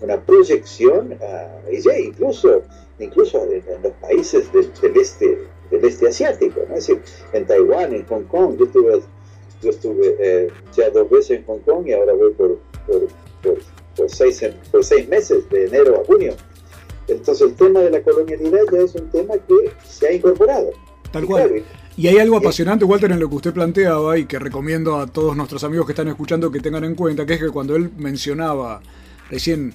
F: una, proyección, uh, y ya incluso, incluso en, los países del, este, del este asiático, ¿no? es decir, en Taiwán, en Hong Kong, yo estuve, yo estuve eh, ya dos veces en Hong Kong y ahora voy por, por, por, seis, por seis meses, de enero a junio. Entonces el tema de la colonialidad ya es un tema que se ha incorporado.
B: Tal cual. Y hay algo apasionante, Walter, en lo que usted planteaba y que recomiendo a todos nuestros amigos que están escuchando que tengan en cuenta, que es que cuando él mencionaba recién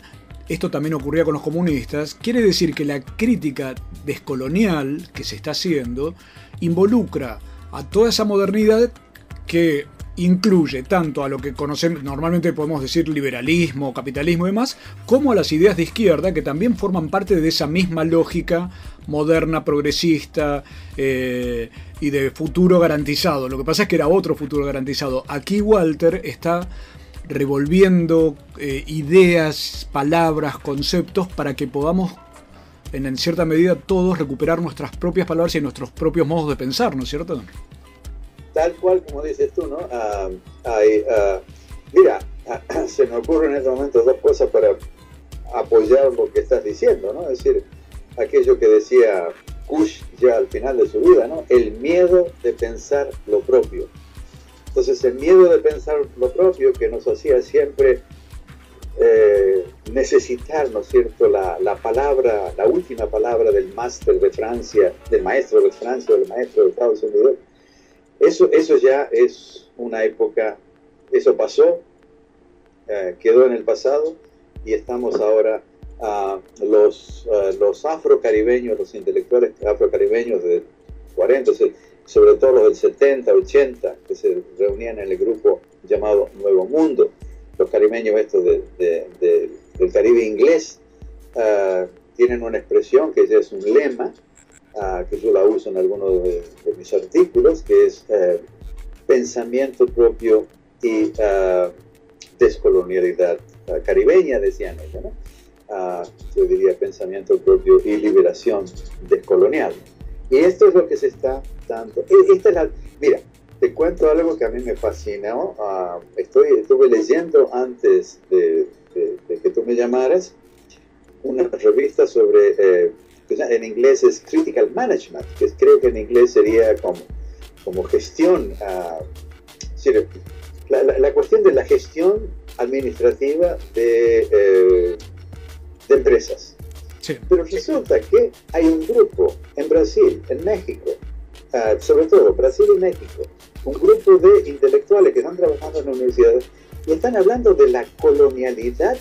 B: esto también ocurría con los comunistas, quiere decir que la crítica descolonial que se está haciendo involucra a toda esa modernidad que incluye tanto a lo que conocemos, normalmente podemos decir liberalismo, capitalismo y demás, como a las ideas de izquierda que también forman parte de esa misma lógica moderna, progresista eh, y de futuro garantizado. Lo que pasa es que era otro futuro garantizado. Aquí Walter está revolviendo eh, ideas, palabras, conceptos para que podamos en cierta medida todos recuperar nuestras propias palabras y nuestros propios modos de pensar, ¿no es cierto?
F: Tal cual como dices tú, ¿no? Ah, ah, mira, se me ocurren en este momento dos cosas para apoyar lo que estás diciendo, ¿no? Es decir, aquello que decía Kush ya al final de su vida, ¿no? El miedo de pensar lo propio. Entonces el miedo de pensar lo propio que nos hacía siempre eh, necesitar, ¿no es cierto?, la, la, palabra, la última palabra del máster de Francia, del maestro de Francia del maestro de Estados Unidos. Eso, eso ya es una época, eso pasó, eh, quedó en el pasado y estamos ahora a los, los afrocaribeños, los intelectuales afrocaribeños de 40, sobre todo los del 70, 80, que se reunían en el grupo llamado Nuevo Mundo, los caribeños estos del Caribe inglés, ah, tienen una expresión que ya es un lema, ah, que yo la uso en algunos de, mis artículos, que es eh, pensamiento propio y ah, descolonialidad caribeña, decían ellos, ¿no? yo diría pensamiento propio y liberación descolonial. Y esto es lo que se está dando. E, esta es la, mira, te cuento algo que a mí me fascinó. Uh, estoy, estuve leyendo antes de, que tú me llamaras una revista sobre, eh, en inglés es Critical Management, que creo que en inglés sería como, como gestión, uh, la, la, cuestión de la gestión administrativa de, eh, de empresas. Pero resulta que hay un grupo en Brasil, en México, uh, sobre todo Brasil y México, un grupo de intelectuales que están trabajando en la universidad y están hablando de la colonialidad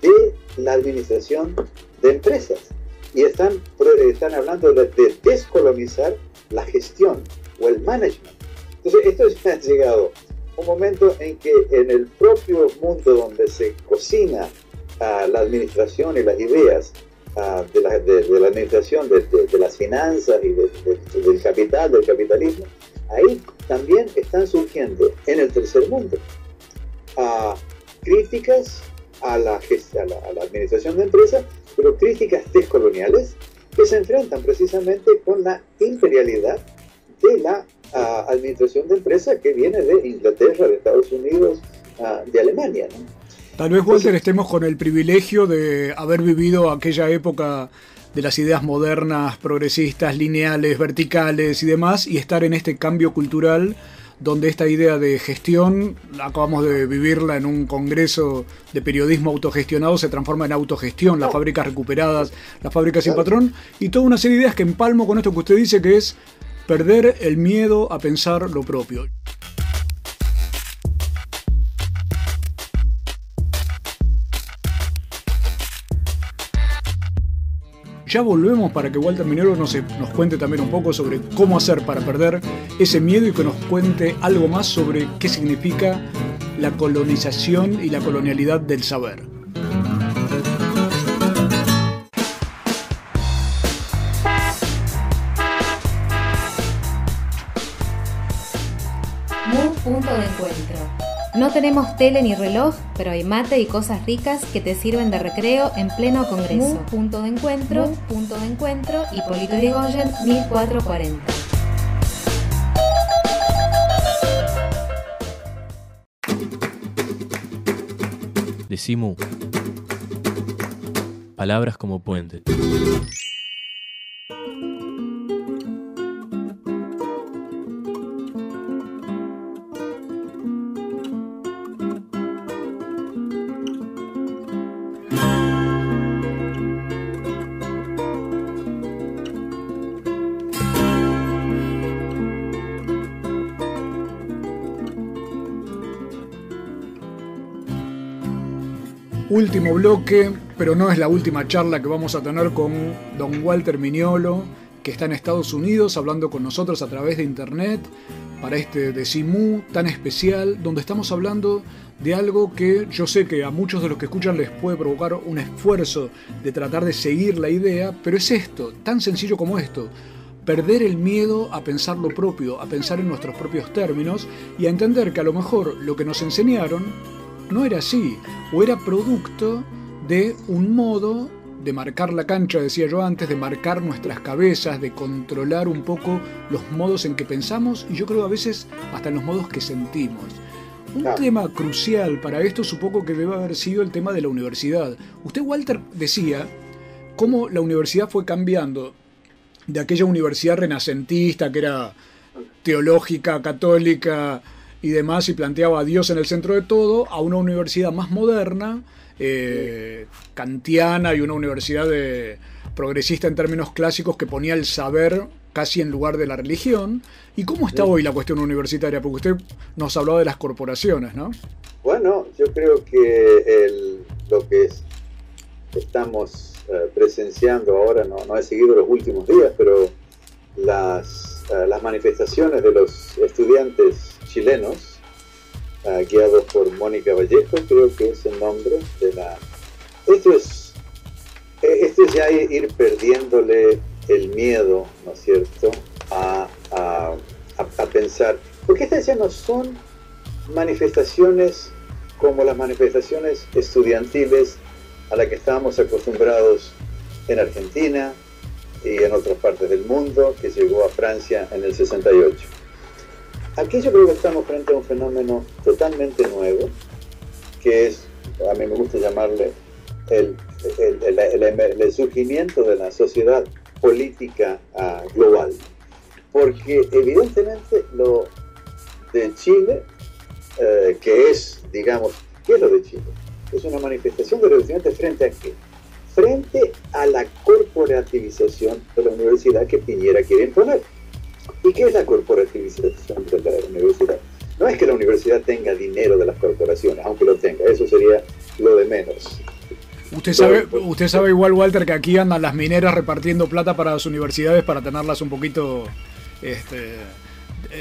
F: de la administración de empresas. Y están, están hablando de, descolonizar la gestión o el management. Entonces, esto ya ha llegado un momento en que en el propio mundo donde se cocina uh, la administración y las ideas uh, de, la, de, la, administración de, de, las finanzas y del capital, del capitalismo, ahí también están surgiendo en el tercer mundo críticas a la, a la, administración de empresas, pero críticas descoloniales que se enfrentan precisamente con la imperialidad de la administración de empresas que viene de Inglaterra, de Estados Unidos, de Alemania.
B: Tal vez, Walter, estemos con el privilegio de haber vivido aquella época de las ideas modernas, progresistas, lineales, verticales y demás, y estar en este cambio cultural donde esta idea de gestión, acabamos de vivirla en un congreso de periodismo autogestionado, se transforma en autogestión, las fábricas recuperadas, las fábricas sin patrón, y toda una serie de ideas que empalmo con esto que usted dice, que es perder el miedo a pensar lo propio. Ya volvemos para que Walter Minero nos, nos cuente también un poco sobre cómo hacer para perder ese miedo y que nos cuente algo más sobre qué significa la colonización y la colonialidad del saber.
D: Tenemos tele ni reloj, pero hay mate y cosas ricas que te sirven de recreo en pleno congreso. punto de encuentro, punto de encuentro y Polito Yrigoyen 1440.
A: Decimos palabras como puente.
B: Último bloque, pero no es la última charla que vamos a tener con don Walter Mignolo, que está en Estados Unidos hablando con nosotros a través de internet para este Decimu tan especial, donde estamos hablando de algo que yo sé que a muchos de los que escuchan les puede provocar un esfuerzo de tratar de seguir la idea, pero es esto, tan sencillo como esto, perder el miedo a pensar lo propio, a pensar en nuestros propios términos y a entender que a lo mejor lo que nos enseñaron no era así, o era producto de un modo de marcar la cancha, decía yo antes, de marcar nuestras cabezas, de controlar un poco los modos en que pensamos y yo creo a veces hasta en los modos que sentimos. Un tema crucial para esto supongo que debe haber sido el tema de la universidad. Usted, Walter, decía cómo la universidad fue cambiando de aquella universidad renacentista que era teológica, católica, y demás, y planteaba a Dios en el centro de todo, a una universidad más moderna, eh, kantiana y una universidad de, progresista en términos clásicos que ponía el saber casi en lugar de la religión. ¿Y cómo está hoy la cuestión universitaria? Porque usted nos hablaba de las corporaciones, ¿no?
F: Bueno, yo creo que el, lo que es, estamos eh, presenciando ahora, no, no he seguido los últimos días, pero las, eh, las manifestaciones de los estudiantes chilenos, eh, guiados por Mónica Vallejo, creo que es el nombre de la... Esto es, esto es ya ir perdiéndole el miedo, ¿no es cierto?, a, a, a pensar, porque estas ya no son manifestaciones como las manifestaciones estudiantiles a las que estábamos acostumbrados en Argentina y en otras partes del mundo, que llegó a Francia en el 68. Aquí yo creo que estamos frente a un fenómeno totalmente nuevo, que es, a mí me gusta llamarle, el, el, el, el surgimiento de la sociedad política uh, global. Porque evidentemente lo de Chile, eh, que es, digamos, ¿qué es lo de Chile? Es una manifestación de los frente a qué? Frente a la corporativización de la universidad que Piñera quiere imponer. ¿Y qué es la corporativización de la universidad? No es que la universidad tenga dinero de las corporaciones, aunque lo tenga, eso sería lo de menos.
B: Usted sabe, usted sabe igual, Walter, que aquí andan las mineras repartiendo plata para las universidades para tenerlas un poquito este,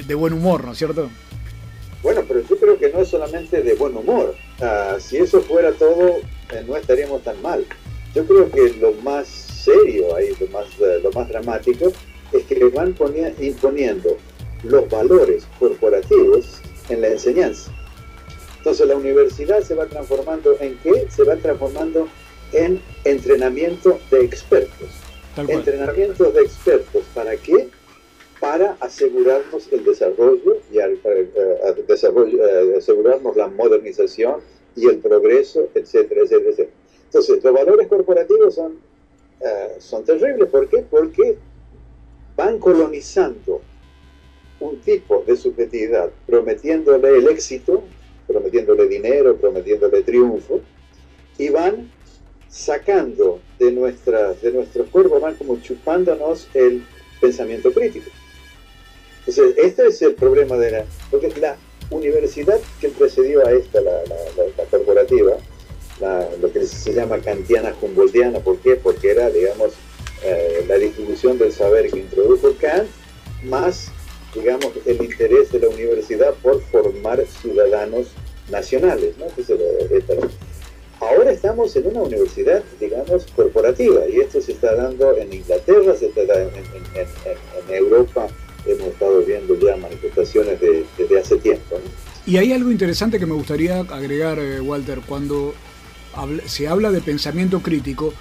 B: de buen humor, ¿no es cierto?
F: Bueno, pero yo creo que no es solamente de buen humor. Uh, si eso fuera todo, eh, no estaríamos tan mal. Yo creo que lo más serio ahí, lo más, uh, lo más dramático, es que van imponiendo los valores corporativos en la enseñanza. Entonces la universidad se va transformando en qué? Se va transformando en entrenamiento de expertos. Entrenamiento de expertos, ¿para qué? Para asegurarnos el desarrollo y al, uh, desarrollo, uh, asegurarnos la modernización y el progreso, etcétera, etcétera, etcétera. Entonces, los valores corporativos son, uh, son terribles. ¿Por qué? Porque van colonizando un tipo de subjetividad, prometiéndole el éxito prometiéndole dinero, prometiéndole triunfo, y van sacando de, nuestras, de nuestros cuerpos, van como chupándonos el pensamiento crítico. Entonces, este es el problema de la... Porque la universidad que precedió a esta, la, la, la corporativa, lo que se llama kantiana humboldtiana, ¿por qué? Porque era, digamos, eh, la distribución del saber que introdujo Kant, más digamos, el interés de la universidad por formar ciudadanos nacionales. ¿no? ahora estamos en una universidad, digamos, corporativa, y esto se está dando en Inglaterra, se está dando en, en, en, Europa, hemos estado viendo ya manifestaciones de, desde hace tiempo. ¿no?
B: Y hay algo interesante que me gustaría agregar, eh, Walter, cuando se habla de pensamiento crítico,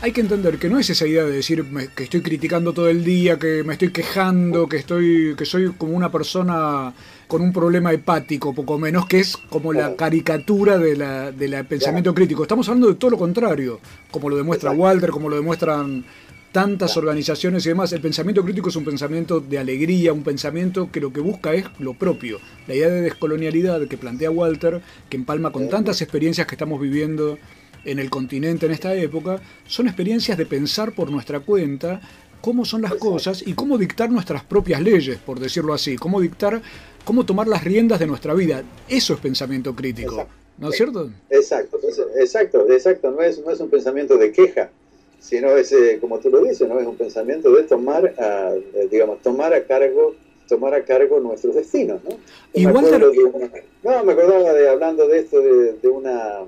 B: hay que entender que no es esa idea de decir que estoy criticando todo el día, que me estoy quejando, que estoy que soy como una persona con un problema hepático, poco menos, que es como la caricatura de la, de la pensamiento crítico. Estamos hablando de todo lo contrario, como lo demuestra Walter, como lo demuestran tantas organizaciones y demás. El pensamiento crítico es un pensamiento de alegría, un pensamiento que lo que busca es lo propio. La idea de descolonialidad que plantea Walter, que empalma con tantas experiencias que estamos viviendo en el continente en esta época, son experiencias de pensar por nuestra cuenta cómo son las cosas y cómo dictar nuestras propias leyes, por decirlo así, cómo dictar, cómo tomar las riendas de nuestra vida. Eso es pensamiento crítico, ¿no es cierto?
F: Exacto, exacto, exacto, no es, no es un pensamiento de queja, sino es, eh, como tú lo dices, no es un pensamiento de tomar, a, eh, digamos, tomar a cargo tomar a cargo nuestros destinos, ¿no?
B: Igual
F: me de una, no, me acordaba de hablando de esto de, de una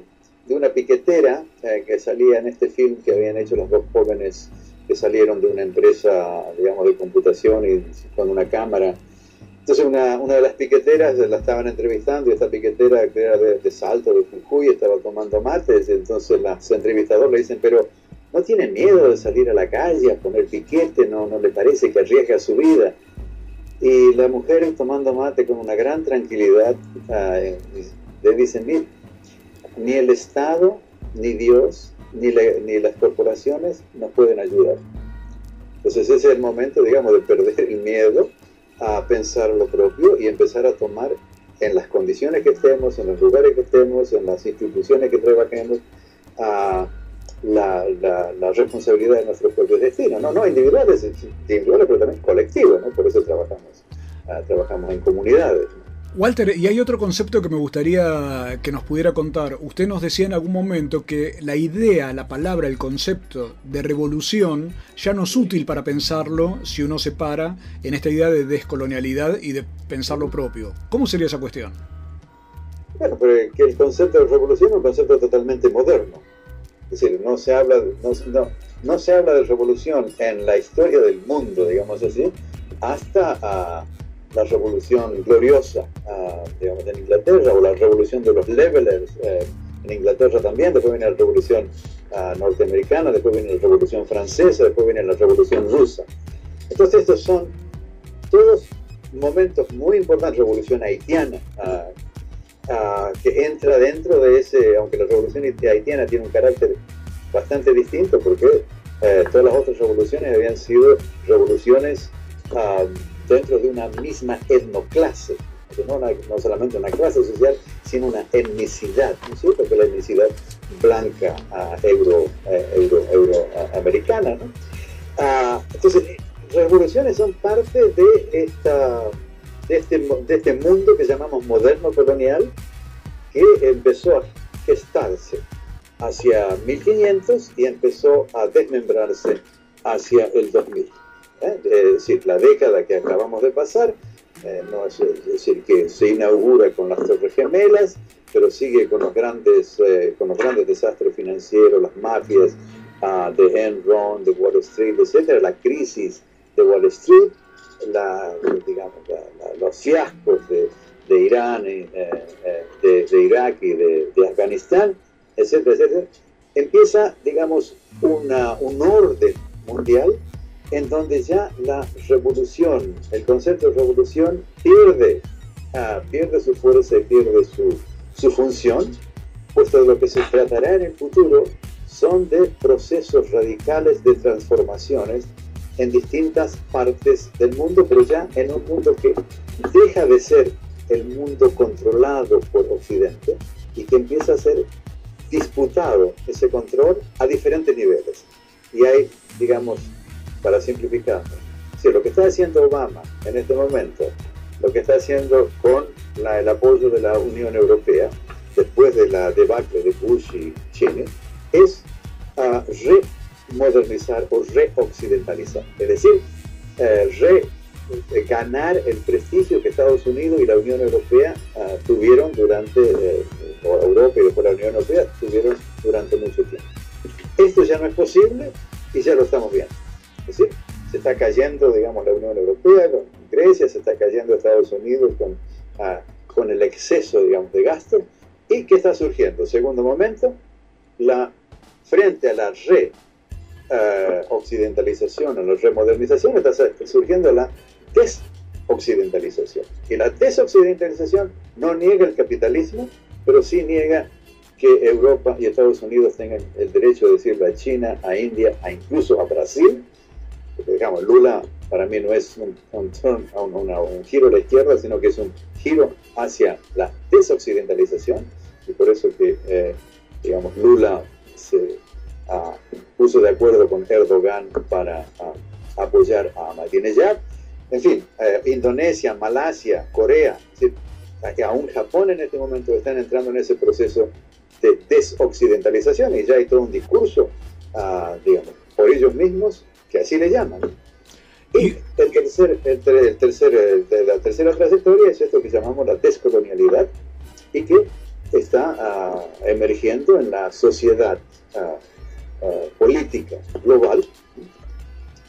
F: de una piquetera eh, que salía en este film que habían hecho los dos jóvenes que salieron de una empresa, digamos, de computación y con una cámara. Entonces una, una de las piqueteras la estaban entrevistando y esta piquetera que era de, de Salto, de Jujuy, estaba tomando mates, entonces las entrevistadoras le dicen, pero ¿no tiene miedo de salir a la calle a poner piquete? ¿No, no le parece que arriesga su vida? Y la mujer tomando mate con una gran tranquilidad eh, le dicen, mire, ni el Estado, ni Dios, ni, ni las corporaciones nos pueden ayudar. Entonces ese es el momento, digamos, de perder el miedo a pensar lo propio y empezar a tomar en las condiciones que estemos, en los lugares que estemos, en las instituciones que trabajemos, a la, responsabilidad de nuestro propio destino, no, no individuales, individuales pero también colectivos, ¿no? por eso trabajamos, ah, trabajamos en comunidades.
B: Walter, y hay otro concepto que me gustaría que nos pudiera contar. Usted nos decía en algún momento que la idea, la palabra, el concepto de revolución ya no es útil para pensarlo si uno se para en esta idea de descolonialidad y de pensar lo propio. ¿Cómo sería esa cuestión?
F: Bueno, pero que el concepto de revolución es un concepto totalmente moderno. Es decir, no se habla, no, no, se habla de revolución en la historia del mundo, digamos así, hasta... a la revolución gloriosa uh, digamos, en Inglaterra o la revolución de los levelers eh, en Inglaterra también, después viene la revolución uh, norteamericana, después viene la revolución francesa, después viene la revolución rusa. Entonces estos son todos momentos muy importantes, revolución haitiana, uh, que entra dentro de ese, aunque la revolución haitiana tiene un carácter bastante distinto, porque eh, todas las otras revoluciones habían sido revoluciones dentro de una misma etnoclase, no, no solamente una clase social, sino una etnicidad, ¿no es cierto? Que la etnicidad blanca euro, eh, euro, americana, ¿no? Ah, entonces, revoluciones son parte de, esta, de, este, de este mundo que llamamos moderno colonial, que empezó a gestarse hacia 1500 y empezó a desmembrarse hacia el 2000. ¿Eh? es decir, la década que acabamos de pasar, eh, es, decir, que se inaugura con las Torres Gemelas, pero sigue con los grandes, eh, con los grandes desastres financieros, las mafias uh, de Enron, de Wall Street, etcétera, la crisis de Wall Street, la, los fiascos de, de Irán, de, de, Irak y de, de, Afganistán, etcétera, etcétera, empieza, digamos, una, un orden mundial en donde ya la revolución, el concepto de revolución pierde, ah, pierde su fuerza y pierde su, su función, puesto de lo que se tratará en el futuro son de procesos radicales de transformaciones en distintas partes del mundo, pero ya en un mundo que deja de ser el mundo controlado por Occidente y que empieza a ser disputado ese control a diferentes niveles. Y hay, digamos, para simplificar, si lo que está haciendo Obama en este momento, lo que está haciendo con el apoyo de la Unión Europea, después de la debacle de Bush y Cheney, es uh, remodernizar o reoccidentalizar. Es decir, eh, re, eh, el prestigio que Estados Unidos y la Unión Europea uh, tuvieron durante, eh, Europa y después la Unión Europea tuvieron durante mucho tiempo. Esto ya no es posible y ya lo estamos viendo. Decir, se está cayendo, digamos, la Unión Europea con Grecia, se está cayendo Estados Unidos con, ah, con el exceso, digamos, de gasto. ¿Y qué está surgiendo? Segundo momento, la, frente a la re-occidentalización, ah, a la remodernización, está surgiendo la desoccidentalización. Y la desoccidentalización no niega el capitalismo, pero sí niega que Europa y Estados Unidos tengan el derecho de decirle a China, a India, a incluso a Brasil, digamos, Lula para mí no es un, un, giro a la izquierda, sino que es un giro hacia la desoccidentalización, y por eso que, eh, digamos, Lula se uh, puso de acuerdo con Erdogan para uh, apoyar a Ahmadinejad. En fin, eh, Indonesia, Malasia, Corea, aún Japón en este momento están entrando en ese proceso de desoccidentalización y ya hay todo un discurso, uh, digamos, por ellos mismos que así le llaman. Y el tercer, el, tercer, la tercera trayectoria es esto que llamamos la descolonialidad y que está ah, emergiendo en la sociedad ah, ah, política global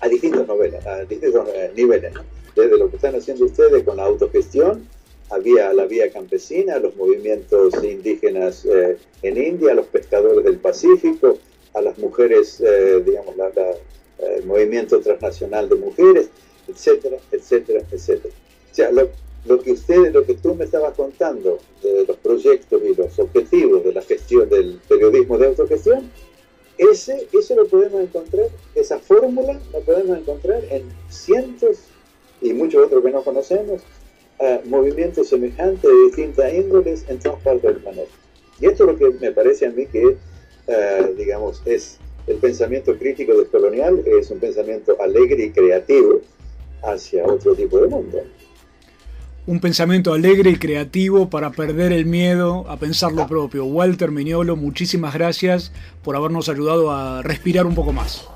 F: a distintos, novelas, a distintos eh, niveles, desde lo que están haciendo ustedes con la autogestión, había la vía campesina, los movimientos indígenas eh, en India, los pescadores del Pacífico, a las mujeres, eh, digamos, la, el movimiento transnacional de mujeres, etcétera, etcétera, etcétera. O sea, lo, lo que usted, lo que tú me estabas contando de los proyectos y los objetivos de la gestión del periodismo de autogestión, ese, eso lo podemos encontrar, esa fórmula la podemos encontrar en cientos y muchos otros que no conocemos, uh, movimientos semejantes de distintas índoles en todas partes del planeta. Y esto es lo que me parece a mí que eh, digamos, es el pensamiento crítico descolonial, es un pensamiento alegre y creativo hacia otro tipo de mundo.
B: Un pensamiento alegre y creativo para perder el miedo a pensar lo propio. Walter Miñolo, muchísimas gracias por habernos ayudado a respirar un poco más.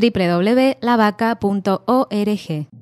D: www.lavaca.org.